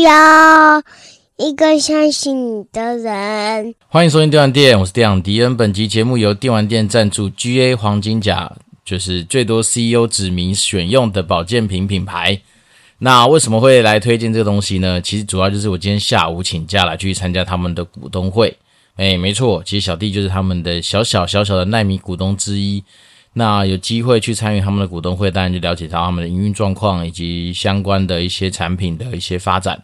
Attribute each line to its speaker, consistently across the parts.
Speaker 1: 也需要一个相信你的人。
Speaker 2: 欢迎收听电玩店，我是电玩迪恩。本集节目由电玩店赞助，GA 黄金甲就是最多 CEO 指名选用的保健品品牌。那为什么会来推荐这个东西呢？其实主要就是我今天下午请假来去参加他们的股东会。哎，没错，其实小弟就是他们的小小小小的奈米股东之一。那有机会去参与他们的股东会，当然就了解到他们的营运状况以及相关的一些产品的一些发展。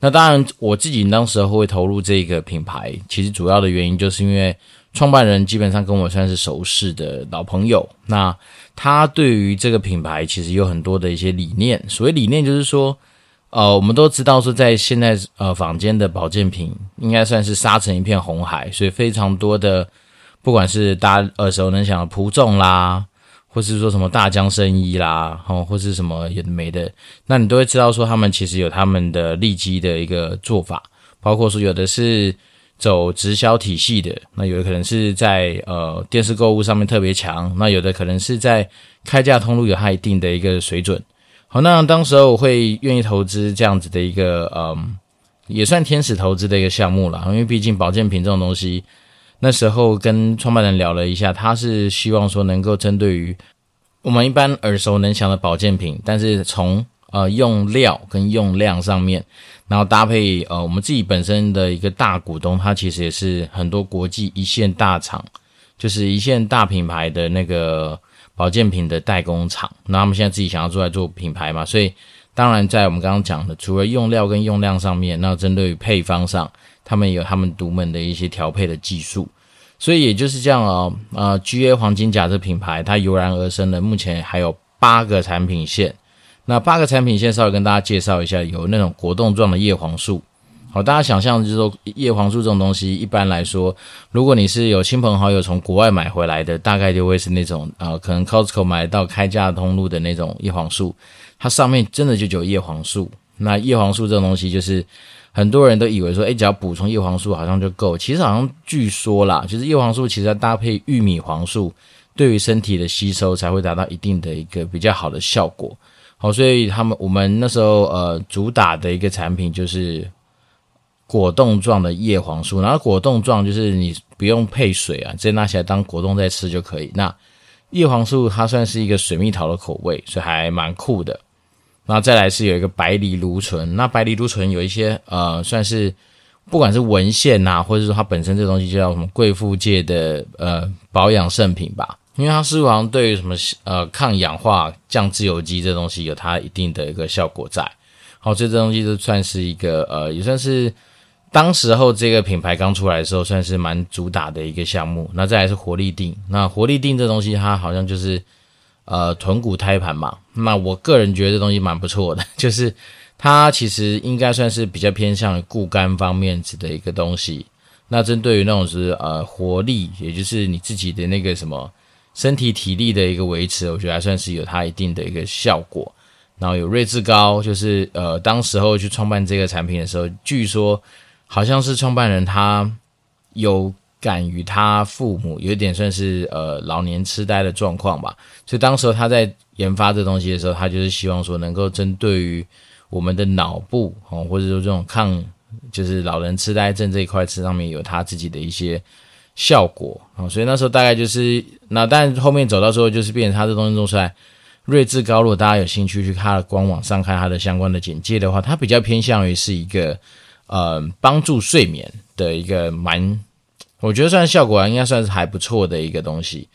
Speaker 2: 那当然，我自己当时候会投入这个品牌，其实主要的原因就是因为创办人基本上跟我算是熟识的老朋友。那他对于这个品牌其实有很多的一些理念。所谓理念，就是说，呃，我们都知道说，在现在呃坊间的保健品应该算是杀成一片红海，所以非常多的。不管是大家耳熟能详的蒲众啦，或是说什么大江生医啦，哦，或是什么有的没的，那你都会知道说他们其实有他们的利基的一个做法，包括说有的是走直销体系的，那有的可能是在呃电视购物上面特别强，那有的可能是在开价通路有它一定的一个水准。好，那当时候我会愿意投资这样子的一个嗯，也算天使投资的一个项目啦，因为毕竟保健品这种东西。那时候跟创办人聊了一下，他是希望说能够针对于我们一般耳熟能详的保健品，但是从呃用料跟用量上面，然后搭配呃我们自己本身的一个大股东，他其实也是很多国际一线大厂，就是一线大品牌的那个保健品的代工厂，那他们现在自己想要做来做品牌嘛，所以当然在我们刚刚讲的，除了用料跟用量上面，那针对于配方上。他们有他们独门的一些调配的技术，所以也就是这样哦。呃，GA 黄金甲这品牌它油然而生的，目前还有八个产品线。那八个产品线稍微跟大家介绍一下，有那种果冻状的叶黄素。好，大家想象就是说叶黄素这种东西，一般来说，如果你是有亲朋好友从国外买回来的，大概就会是那种呃，可能 Costco 买到开价通路的那种叶黄素，它上面真的就有叶黄素。那叶黄素这种东西就是。很多人都以为说，哎，只要补充叶黄素好像就够。其实好像据说啦，就是叶黄素其实要搭配玉米黄素，对于身体的吸收才会达到一定的一个比较好的效果。好，所以他们我们那时候呃主打的一个产品就是果冻状的叶黄素，然后果冻状就是你不用配水啊，直接拿起来当果冻在吃就可以。那叶黄素它算是一个水蜜桃的口味，所以还蛮酷的。那再来是有一个白藜芦醇，那白藜芦醇有一些呃，算是不管是文献呐，或者说它本身这东西就叫什么贵妇界的呃保养圣品吧，因为它似乎好像对于什么呃抗氧化、降自由基这东西有它一定的一个效果在。好，这这东西就算是一个呃，也算是当时候这个品牌刚出来的时候，算是蛮主打的一个项目。那再来是活力定，那活力定这东西它好像就是。呃，豚骨胎盘嘛，那我个人觉得这东西蛮不错的，就是它其实应该算是比较偏向于固肝方面子的一个东西。那针对于那种是呃活力，也就是你自己的那个什么身体体力的一个维持，我觉得还算是有它一定的一个效果。然后有瑞智高，就是呃当时候去创办这个产品的时候，据说好像是创办人他有。敢于他父母有点算是呃老年痴呆的状况吧，所以当时他在研发这东西的时候，他就是希望说能够针对于我们的脑部哦，或者说这种抗就是老人痴呆症这一块，这上面有他自己的一些效果啊，所以那时候大概就是那，但后面走到最后就是变成他这东西弄出来，睿智高，如果大家有兴趣去他的官网上看他的相关的简介的话，它比较偏向于是一个呃帮助睡眠的一个蛮。我觉得算效果应该算是还不错的一个东西，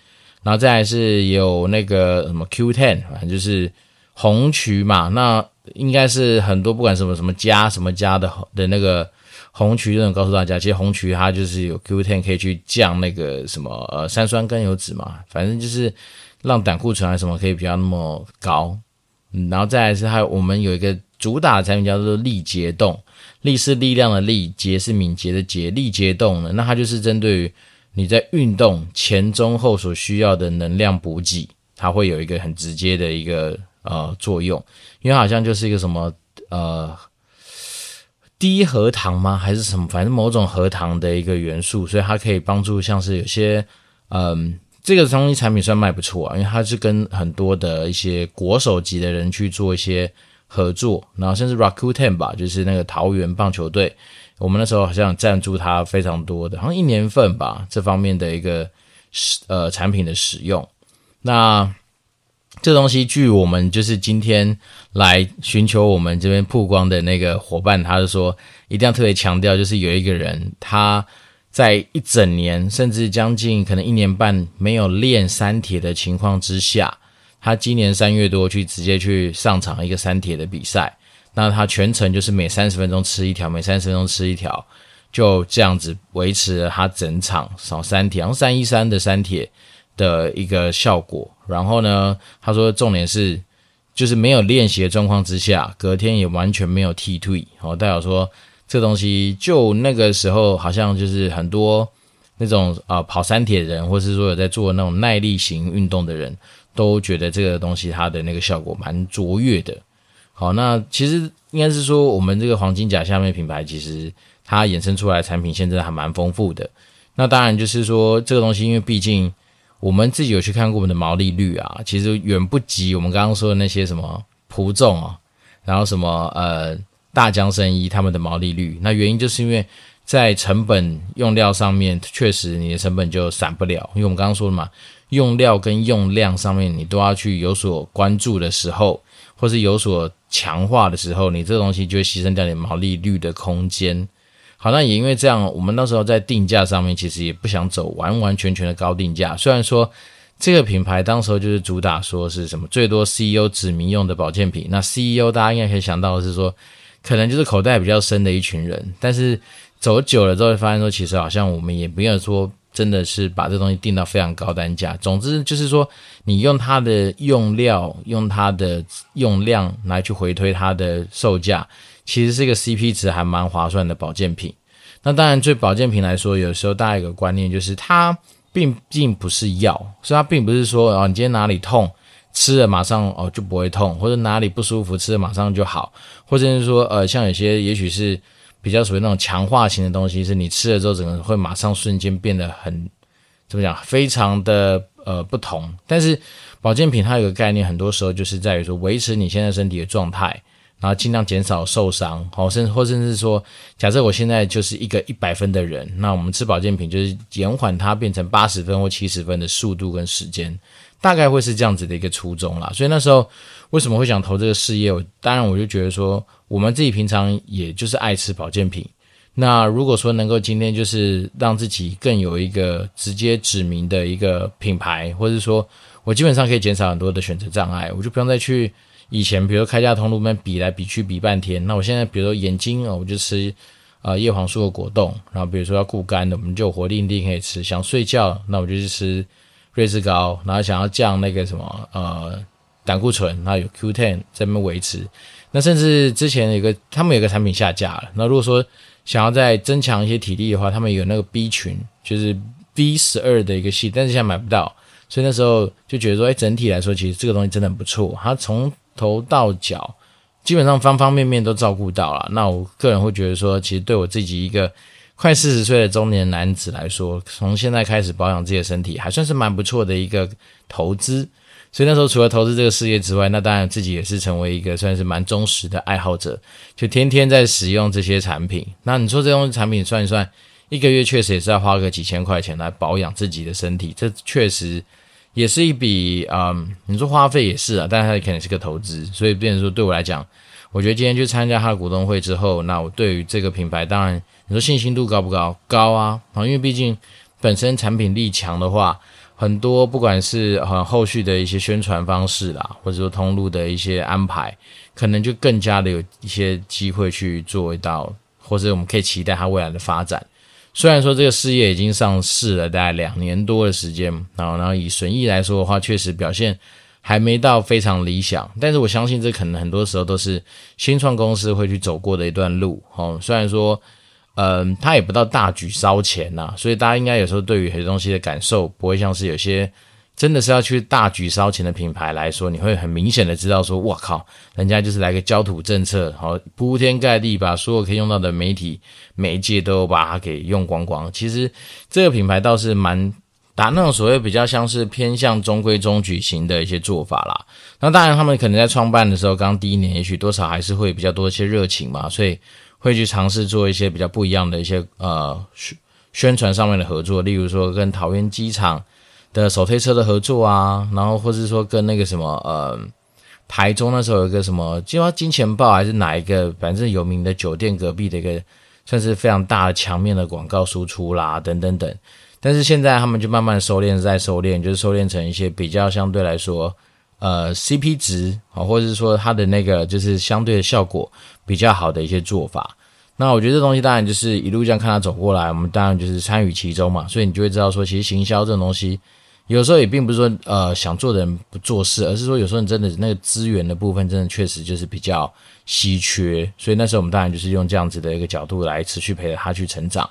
Speaker 2: 然后再来是有那个什么 Q10，反正就是红曲嘛，那应该是很多不管什么什么加什么加的的那个红曲，都能告诉大家，其实红曲它就是有 Q10 可以去降那个什么呃三酸甘油酯嘛，反正就是让胆固醇啊什么可以比较那么高，然后再来是还有我们有一个主打的产品叫做力捷动。力是力量的力，捷是敏捷的捷，力捷动呢，那它就是针对于你在运动前、中、后所需要的能量补给，它会有一个很直接的一个呃作用，因为好像就是一个什么呃低核糖吗？还是什么？反正某种核糖的一个元素，所以它可以帮助像是有些嗯、这个东西产品算卖不错啊，因为它是跟很多的一些国手级的人去做一些。合作，然后甚至 Rakuten 吧，就是那个桃园棒球队，我们那时候好像赞助他非常多的，好像一年份吧，这方面的一个使呃产品的使用。那这东西，据我们就是今天来寻求我们这边曝光的那个伙伴，他就说一定要特别强调，就是有一个人他在一整年甚至将近可能一年半没有练三铁的情况之下。他今年三月多去直接去上场一个三铁的比赛，那他全程就是每三十分钟吃一条，每三十分钟吃一条，就这样子维持了他整场少三铁，然后三一三的三铁的一个效果。然后呢，他说重点是就是没有练习的状况之下，隔天也完全没有踢退。哦，代表说这东西就那个时候好像就是很多那种啊、跑山铁人，或是说有在做那种耐力型运动的人。都觉得这个东西它的那个效果蛮卓越的。好，那其实应该是说，我们这个黄金甲下面品牌，其实它衍生出来产品线真的还蛮丰富的。那当然就是说，这个东西因为毕竟我们自己有去看过我们的毛利率啊，其实远不及我们刚刚说的那些什么普众啊，然后什么呃大江生衣他们的毛利率。那原因就是因为在成本用料上面，确实你的成本就散不了，因为我们刚刚说了嘛。用料跟用量上面，你都要去有所关注的时候，或是有所强化的时候，你这东西就会牺牲掉你毛利率的空间。好，那也因为这样，我们那时候在定价上面，其实也不想走完完全全的高定价。虽然说这个品牌当时候就是主打说是什么最多 CEO 指名用的保健品，那 CEO 大家应该可以想到的是说，可能就是口袋比较深的一群人。但是走久了之后，发现说，其实好像我们也不要说。真的是把这东西定到非常高单价。总之就是说，你用它的用料、用它的用量来去回推它的售价，其实是一个 CP 值还蛮划算的保健品。那当然，对保健品来说，有时候大家有个观念就是，它并并不是药，所以它并不是说哦，你今天哪里痛吃了马上哦就不会痛，或者哪里不舒服吃了马上就好，或者是说呃，像有些也许是。比较属于那种强化型的东西，是你吃了之后，整个会马上瞬间变得很怎么讲，非常的呃不同。但是保健品它有个概念，很多时候就是在于说维持你现在身体的状态，然后尽量减少受伤，好，甚或甚至说，假设我现在就是一个一百分的人，那我们吃保健品就是延缓它变成八十分或七十分的速度跟时间，大概会是这样子的一个初衷啦。所以那时候为什么会想投这个事业？我当然我就觉得说。我们自己平常也就是爱吃保健品，那如果说能够今天就是让自己更有一个直接指明的一个品牌，或者说我基本上可以减少很多的选择障碍，我就不用再去以前比如开架通路边比来比去比半天。那我现在比如说眼睛哦，我就吃呃叶黄素的果冻，然后比如说要固肝的，我们就活力定可以吃。想睡觉，那我就去吃瑞士膏，然后想要降那个什么呃胆固醇，那有 Q10 在那边维持。那甚至之前有个，他们有个产品下架了。那如果说想要再增强一些体力的话，他们有那个 B 群，就是 B 十二的一个系，但是现在买不到。所以那时候就觉得说，哎，整体来说，其实这个东西真的很不错。它从头到脚，基本上方方面面都照顾到了。那我个人会觉得说，其实对我自己一个快四十岁的中年男子来说，从现在开始保养自己的身体，还算是蛮不错的一个投资。所以那时候除了投资这个事业之外，那当然自己也是成为一个算是蛮忠实的爱好者，就天天在使用这些产品。那你说这种产品算一算，一个月确实也是要花个几千块钱来保养自己的身体，这确实也是一笔嗯，你说花费也是啊，但是它肯定是个投资。所以变成说对我来讲，我觉得今天去参加他的股东会之后，那我对于这个品牌，当然你说信心度高不高？高，啊，因为毕竟本身产品力强的话。很多不管是很后续的一些宣传方式啦，或者说通路的一些安排，可能就更加的有一些机会去做到，或者我们可以期待它未来的发展。虽然说这个事业已经上市了大概两年多的时间，然后然后以损益来说的话，确实表现还没到非常理想，但是我相信这可能很多时候都是新创公司会去走过的一段路。哦，虽然说。嗯，他也不到大举烧钱呐、所以大家应该有时候对于很多东西的感受，不会像是有些真的是要去大举烧钱的品牌来说，你会很明显的知道说，哇靠，人家就是来个焦土政策，好铺天盖地把所有可以用到的媒体媒介都把它给用光光。其实这个品牌倒是蛮打那种所谓比较像是偏向中规中矩型的一些做法啦。那当然，他们可能在创办的时候，刚第一年，也许多少还是会比较多一些热情嘛，所以会去尝试做一些比较不一样的一些呃宣宣传上面的合作，例如说跟桃园机场的手推车的合作啊，然后或是说跟那个什么呃。台中那时候有一个什么，就叫金钱豹还是哪一个，反正有名的酒店隔壁的一个，算是非常大的墙面的广告输出啦，等等等。但是现在他们就慢慢收敛，再收敛，就是收敛成一些比较相对来说，呃，CP 值啊，或者是说它的那个就是相对的效果比较好的一些做法。那我觉得这东西当然就是一路这样看它走过来，我们当然就是参与其中嘛，所以你就会知道说，其实行销这种东西。有时候也并不是说，呃，想做的人不做事，而是说有时候你真的那个资源的部分，真的确实就是比较稀缺，所以那时候我们当然就是用这样子的一个角度来持续陪着他去成长。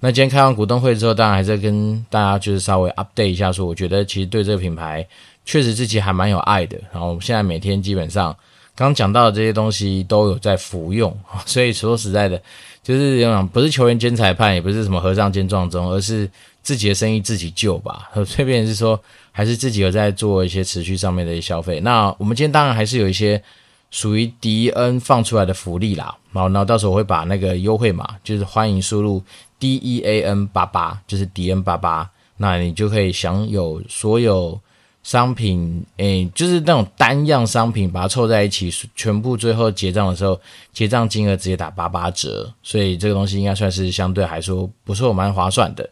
Speaker 2: 那今天开完股东会之后，当然还是跟大家就是稍微 update 一下，说我觉得其实对这个品牌确实自己还蛮有爱的。然后我们现在每天基本上刚讲到的这些东西都有在服用，所以说实在的，就是，不是球员兼裁判，也不是什么和尚兼撞钟，而是。自己的生意自己救吧，这边是说还是自己有在做一些持续上面的一些消费。那我们今天当然还是有一些属于迪恩放出来的福利啦，然后，然后到时候我会把那个优惠码，就是欢迎输入 D E A N 八八，就是迪恩八八，那你就可以享有所有商品，诶，就是那种单样商品，把它凑在一起，全部最后结账的时候，结账金额直接打八八折，所以这个东西应该算是相对来说不错，蛮划算的。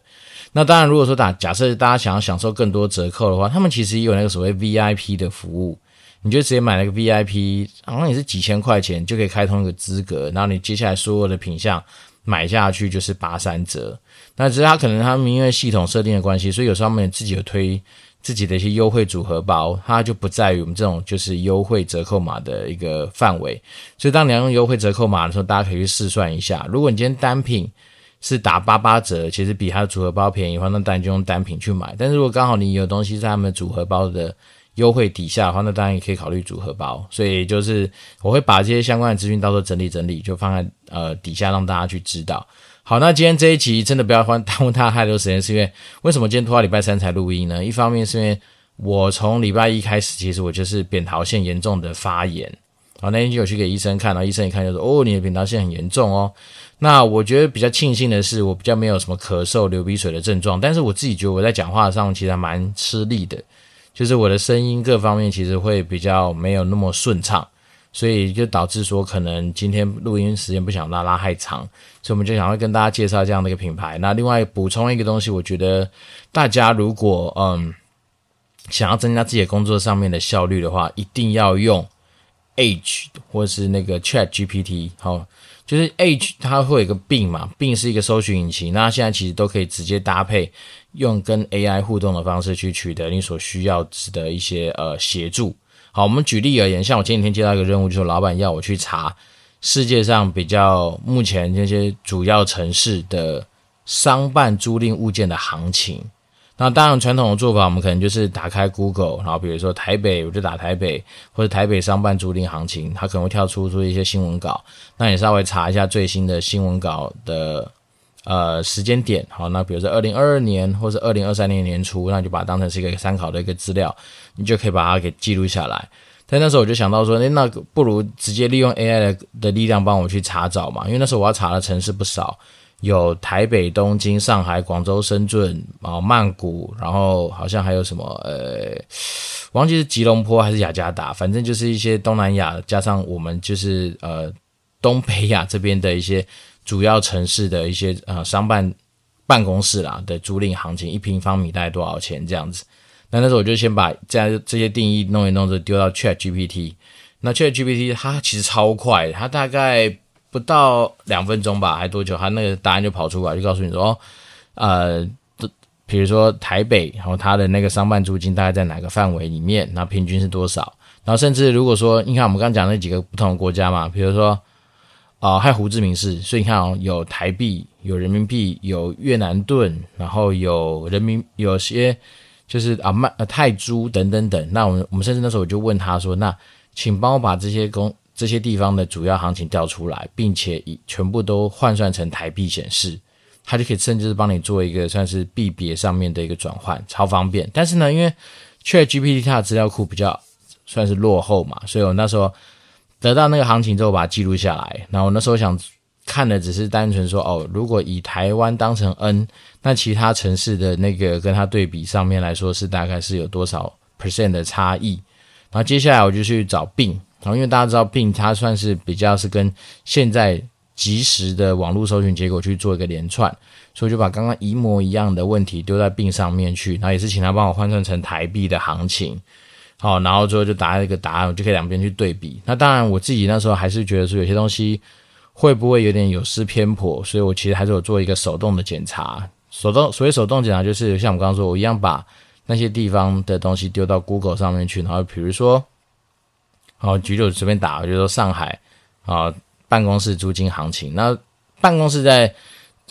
Speaker 2: 那当然，如果说打假设大家想要享受更多折扣的话，他们其实也有那个所谓 VIP 的服务，你就直接买那个 VIP，好像也是几千块钱就可以开通一个资格，然后你接下来所有的品项买下去就是八三折。那只是他可能他们因为系统设定的关系，所以有时候他们自己有推自己的一些优惠组合包，它就不在于我们这种就是优惠折扣码的一个范围。所以当你要用优惠折扣码的时候，大家可以去试算一下，如果你今天单品。是打八八折，其实比它的组合包便宜的话，那当然就用单品去买。但是如果刚好你有东西在他们组合包的优惠底下的话，那当然也可以考虑组合包。所以就是我会把这些相关的资讯到时候整理整理，就放在呃底下让大家去知道。好，那今天这一集真的不要耽误大家太多时间，是因为为什么今天拖到礼拜三才录音呢？一方面是因为我从礼拜一开始，其实我就是扁桃腺严重的发炎。好，那天就有去给医生看，然后医生一看就说：“哦，你的扁桃腺很严重哦。”那我觉得比较庆幸的是，我比较没有什么咳嗽、流鼻水的症状，但是我自己觉得我在讲话上其实还蛮吃力的，就是我的声音各方面其实会比较没有那么顺畅，所以就导致说可能今天录音时间不想拉拉太长，所以我们就想要跟大家介绍这样的一个品牌。那另外补充一个东西，我觉得大家如果嗯想要增加自己的工作上面的效率的话，一定要用 H 或是那个 Chat GPT 好。就是 H 它会有一个病嘛病是一个搜寻引擎，那现在其实都可以直接搭配用跟 AI 互动的方式去取得你所需要的一些呃协助。好，我们举例而言，像我前几天接到一个任务，就是老板要我去查世界上比较目前这些主要城市的商办租赁物件的行情。那当然，传统的做法，我们可能就是打开 Google，然后比如说台北，我就打台北或者台北商办租赁行情，它可能会跳出出一些新闻稿。那你稍微查一下最新的新闻稿的呃时间点，好，那比如说二零二二年或者二零二三年年初，那就把它当成是一个参考的一个资料，你就可以把它给记录下来。但那时候我就想到说，诶，那不如直接利用 AI 的的力量帮我去查找嘛，因为那时候我要查的城市不少。有台北、东京、上海、广州、深圳，啊，曼谷，然后好像还有什么，呃，忘记是吉隆坡还是雅加达，反正就是一些东南亚，加上我们就是呃东北亚这边的一些主要城市的一些呃商办办公室啦的租赁行情，一平方米大概多少钱这样子。那那时候我就先把这样这些定义弄一弄，就丢到 Chat GPT。那 Chat GPT 它其实超快，它大概。不到两分钟吧，还多久？它那个答案就跑出来，就告诉你说，哦，呃，比如说台北，然后它的那个商办租金大概在哪个范围里面，然后平均是多少？然后甚至如果说，你看我们刚讲那几个不同的国家嘛，比如说，啊、还有胡志明市，所以你看哦，有台币，有人民币，有越南盾，然后有人民，有些就是啊曼呃泰铢等等等。那我们我们甚至那时候我就问他说，那请帮我把这些公。这些地方的主要行情调出来，并且以全部都换算成台币显示，他就可以甚至是帮你做一个算是币别上面的一个转换，超方便。但是呢，因为 ChatGPT 它的资料库比较算是落后嘛，所以我那时候得到那个行情之后，把它记录下来。然后那时候想看的只是单纯说，哦，如果以台湾当成 N，那其他城市的那个跟它对比上面来说，是大概是有多少 percent 的差异。然后接下来我就去找并然后因为大家知道并它算是比较是跟现在即时的网络搜寻结果去做一个连串，所以就把刚刚一模一样的问题丢在并上面去，然后也是请他帮我换算成台币的行情，好，然后最后就答一个答案，我就可以两边去对比。那当然我自己那时候还是觉得说有些东西会不会有点有失偏颇，所以我其实还是有做一个手动的检查。手动所谓手动检查就是像我刚刚说，我一样把。那些地方的东西丢到 Google 上面去，然后比如说，好，举例随便打，我就说上海啊办公室租金行情。那办公室在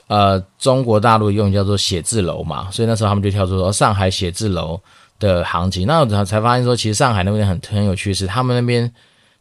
Speaker 2: 呃中国大陆用叫做写字楼嘛，所以那时候他们就跳出说上海写字楼的行情。那我才发现说，其实上海那边很很有趣，是他们那边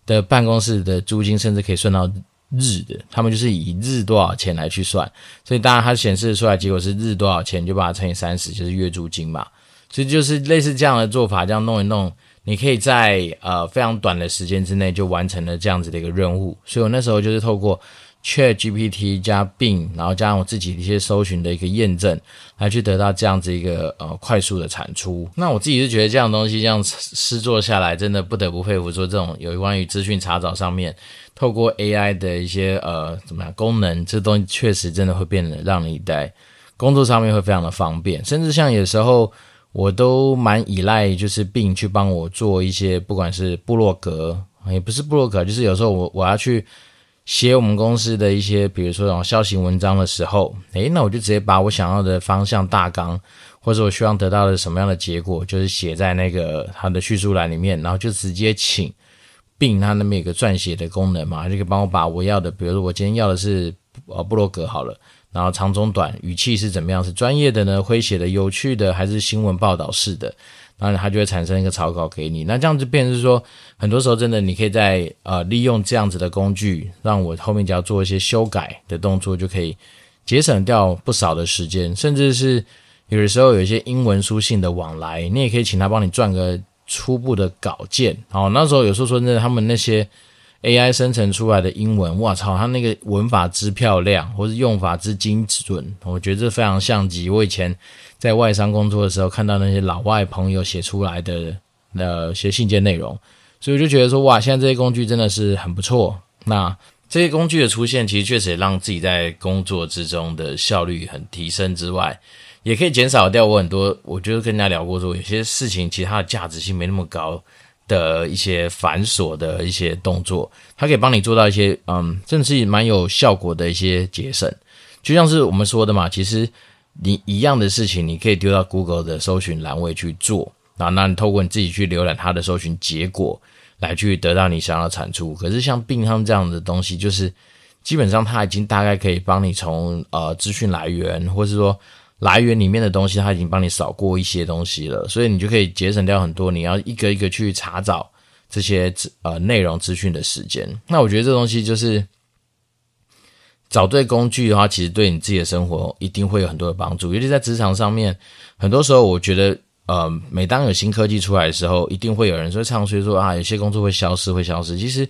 Speaker 2: 的办公室的租金甚至可以算到日的，他们就是以日多少钱来去算。所以当然它显示出来结果是日多少钱，就把它乘以三十，就是月租金嘛。所以就是类似这样的做法，这样弄一弄，你可以在呃非常短的时间之内就完成了这样子的一个任务。所以我那时候就是透过 ChatGPT 加 Bing，然后加上我自己的一些搜寻的一个验证，来去得到这样子一个呃快速的产出。那我自己是觉得这样东西这样试做下来，真的不得不佩服，说这种有关于资讯查找上面，透过 AI 的一些呃怎么样功能，这东西确实真的会变得让你在工作上面会非常的方便，甚至像有时候。我都蛮依赖，就是 Bing 去帮我做一些，不管是部落格，也不是部落格，就是有时候我我要去写我们公司的一些，比如说这种消息文章的时候，诶，那我就直接把我想要的方向大纲，或者我希望得到的什么样的结果，就是写在那个它的叙述栏里面，然后就直接请并它那边有个撰写的功能嘛，就可以帮我把我要的，比如说我今天要的是呃部落格好了。然后长中短语气是怎么样？是专业的呢？诙谐的、有趣的，还是新闻报道式的？然后它就会产生一个草稿给你。那这样子变成是说，很多时候真的你可以在呃利用这样子的工具，让我后面只要做一些修改的动作，就可以节省掉不少的时间。甚至是有的时候有一些英文书信的往来，你也可以请他帮你撰个初步的稿件。好，那时候有时候说真的，他们那些。AI 生成出来的英文，哇操，它那个文法之漂亮，或是用法之精准，我觉得这非常像极我以前在外商工作的时候看到那些老外朋友写出来的呃写信件内容，所以我就觉得说，哇，现在这些工具真的是很不错。那这些工具的出现，其实确实也让自己在工作之中的效率很提升之外，也可以减少掉我很多，我觉得跟人家聊过说，有些事情其实它的价值性没那么高。的一些繁琐的一些动作，它可以帮你做到一些，嗯，真的是蛮有效果的一些节省。就像是我们说的嘛，其实你一样的事情，你可以丢到 Google 的搜寻栏位去做，啊，那你透过你自己去浏览它的搜寻结果，来去得到你想要的产出。可是像 Bing 他们这样的东西，就是基本上它已经大概可以帮你从呃资讯来源，或是说。来源里面的东西，它已经帮你扫过一些东西了，所以你就可以节省掉很多你要一个一个去查找这些呃内容资讯的时间。那我觉得这东西就是找对工具的话，其实对你自己的生活一定会有很多的帮助。尤其在职场上面，很多时候我觉得，呃，每当有新科技出来的时候，一定会有人说唱衰说啊，有些工作会消失，会消失。其实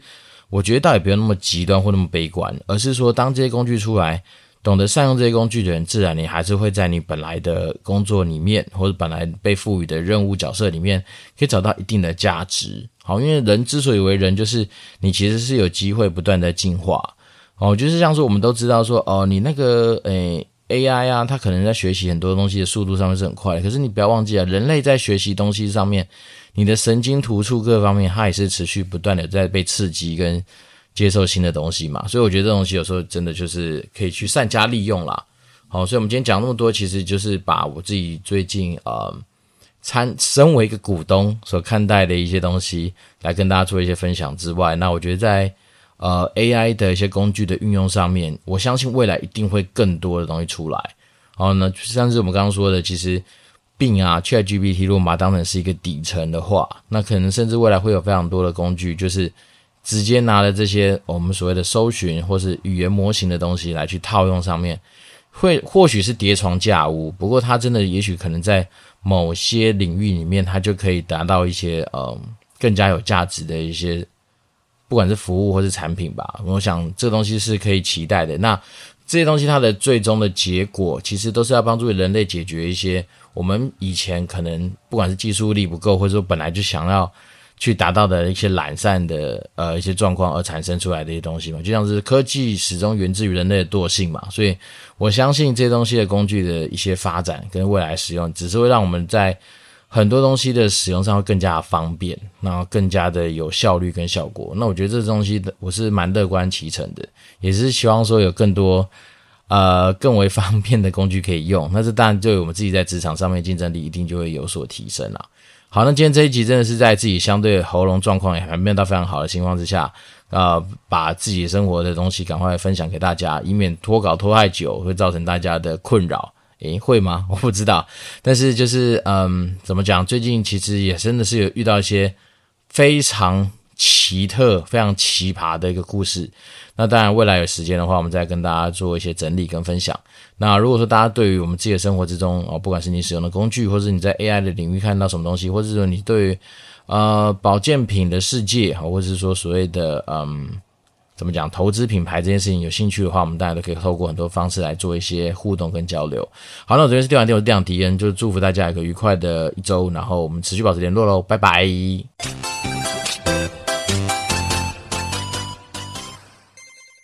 Speaker 2: 我觉得倒也不用那么极端或那么悲观，而是说当这些工具出来。懂得善用这些工具的人，自然你还是会在你本来的工作里面，或者本来被赋予的任务角色里面，可以找到一定的价值。好，因为人之所以为人，就是你其实是有机会不断的进化。哦，就是像说我们都知道说，哦，你那个诶 AI 啊，它可能在学习很多东西的速度上面是很快的，可是你不要忘记啊，人类在学习东西上面，你的神经突触各方面，它也是持续不断的在被刺激跟。接受新的东西嘛，所以我觉得这东西有时候真的就是可以去善加利用啦。好，所以我们今天讲那么多，其实就是把我自己最近呃参身为一个股东所看待的一些东西来跟大家做一些分享之外，那我觉得在呃 AI 的一些工具的运用上面，我相信未来一定会更多的东西出来。然后呢，像是我们刚刚说的，其实病啊，ChatGPT 如果把它当成是一个底层的话，那可能甚至未来会有非常多的工具，就是。直接拿了这些我们所谓的搜寻或是语言模型的东西来去套用上面，会或许是叠床架屋，不过它真的也许可能在某些领域里面，它就可以达到一些呃更加有价值的一些，不管是服务或是产品吧。我想这东西是可以期待的。那这些东西它的最终的结果，其实都是要帮助人类解决一些我们以前可能不管是技术力不够，或者说本来就想要。去达到的一些懒散的呃一些状况而产生出来的一些东西嘛，就像是科技始终源自于人类的惰性嘛，所以我相信这些东西的工具的一些发展跟未来使用，只是会让我们在很多东西的使用上会更加方便，然后更加的有效率跟效果。那我觉得这东西我是蛮乐观其成的，也是希望说有更多呃更为方便的工具可以用。那这当然对我们自己在职场上面竞争力一定就会有所提升啦。好，那今天这一集真的是在自己相对喉咙状况也还没有到非常好的情况之下，呃，把自己生活的东西赶快分享给大家，以免拖稿拖太久会造成大家的困扰。诶，会吗？我不知道。但是就是，嗯，怎么讲？最近其实也真的是有遇到一些非常奇特、非常奇葩的一个故事。那当然，未来有时间的话，我们再跟大家做一些整理跟分享。那如果说大家对于我们自己的生活之中哦，不管是你使用的工具，或是你在 AI 的领域看到什么东西，或者说你对于呃保健品的世界，或者是说所谓的嗯怎么讲投资品牌这件事情有兴趣的话，我们大家都可以透过很多方式来做一些互动跟交流。好，那我这边是电丸殿，我是电丸迪恩，就祝福大家一个愉快的一周，然后我们持续保持联络喽，拜拜。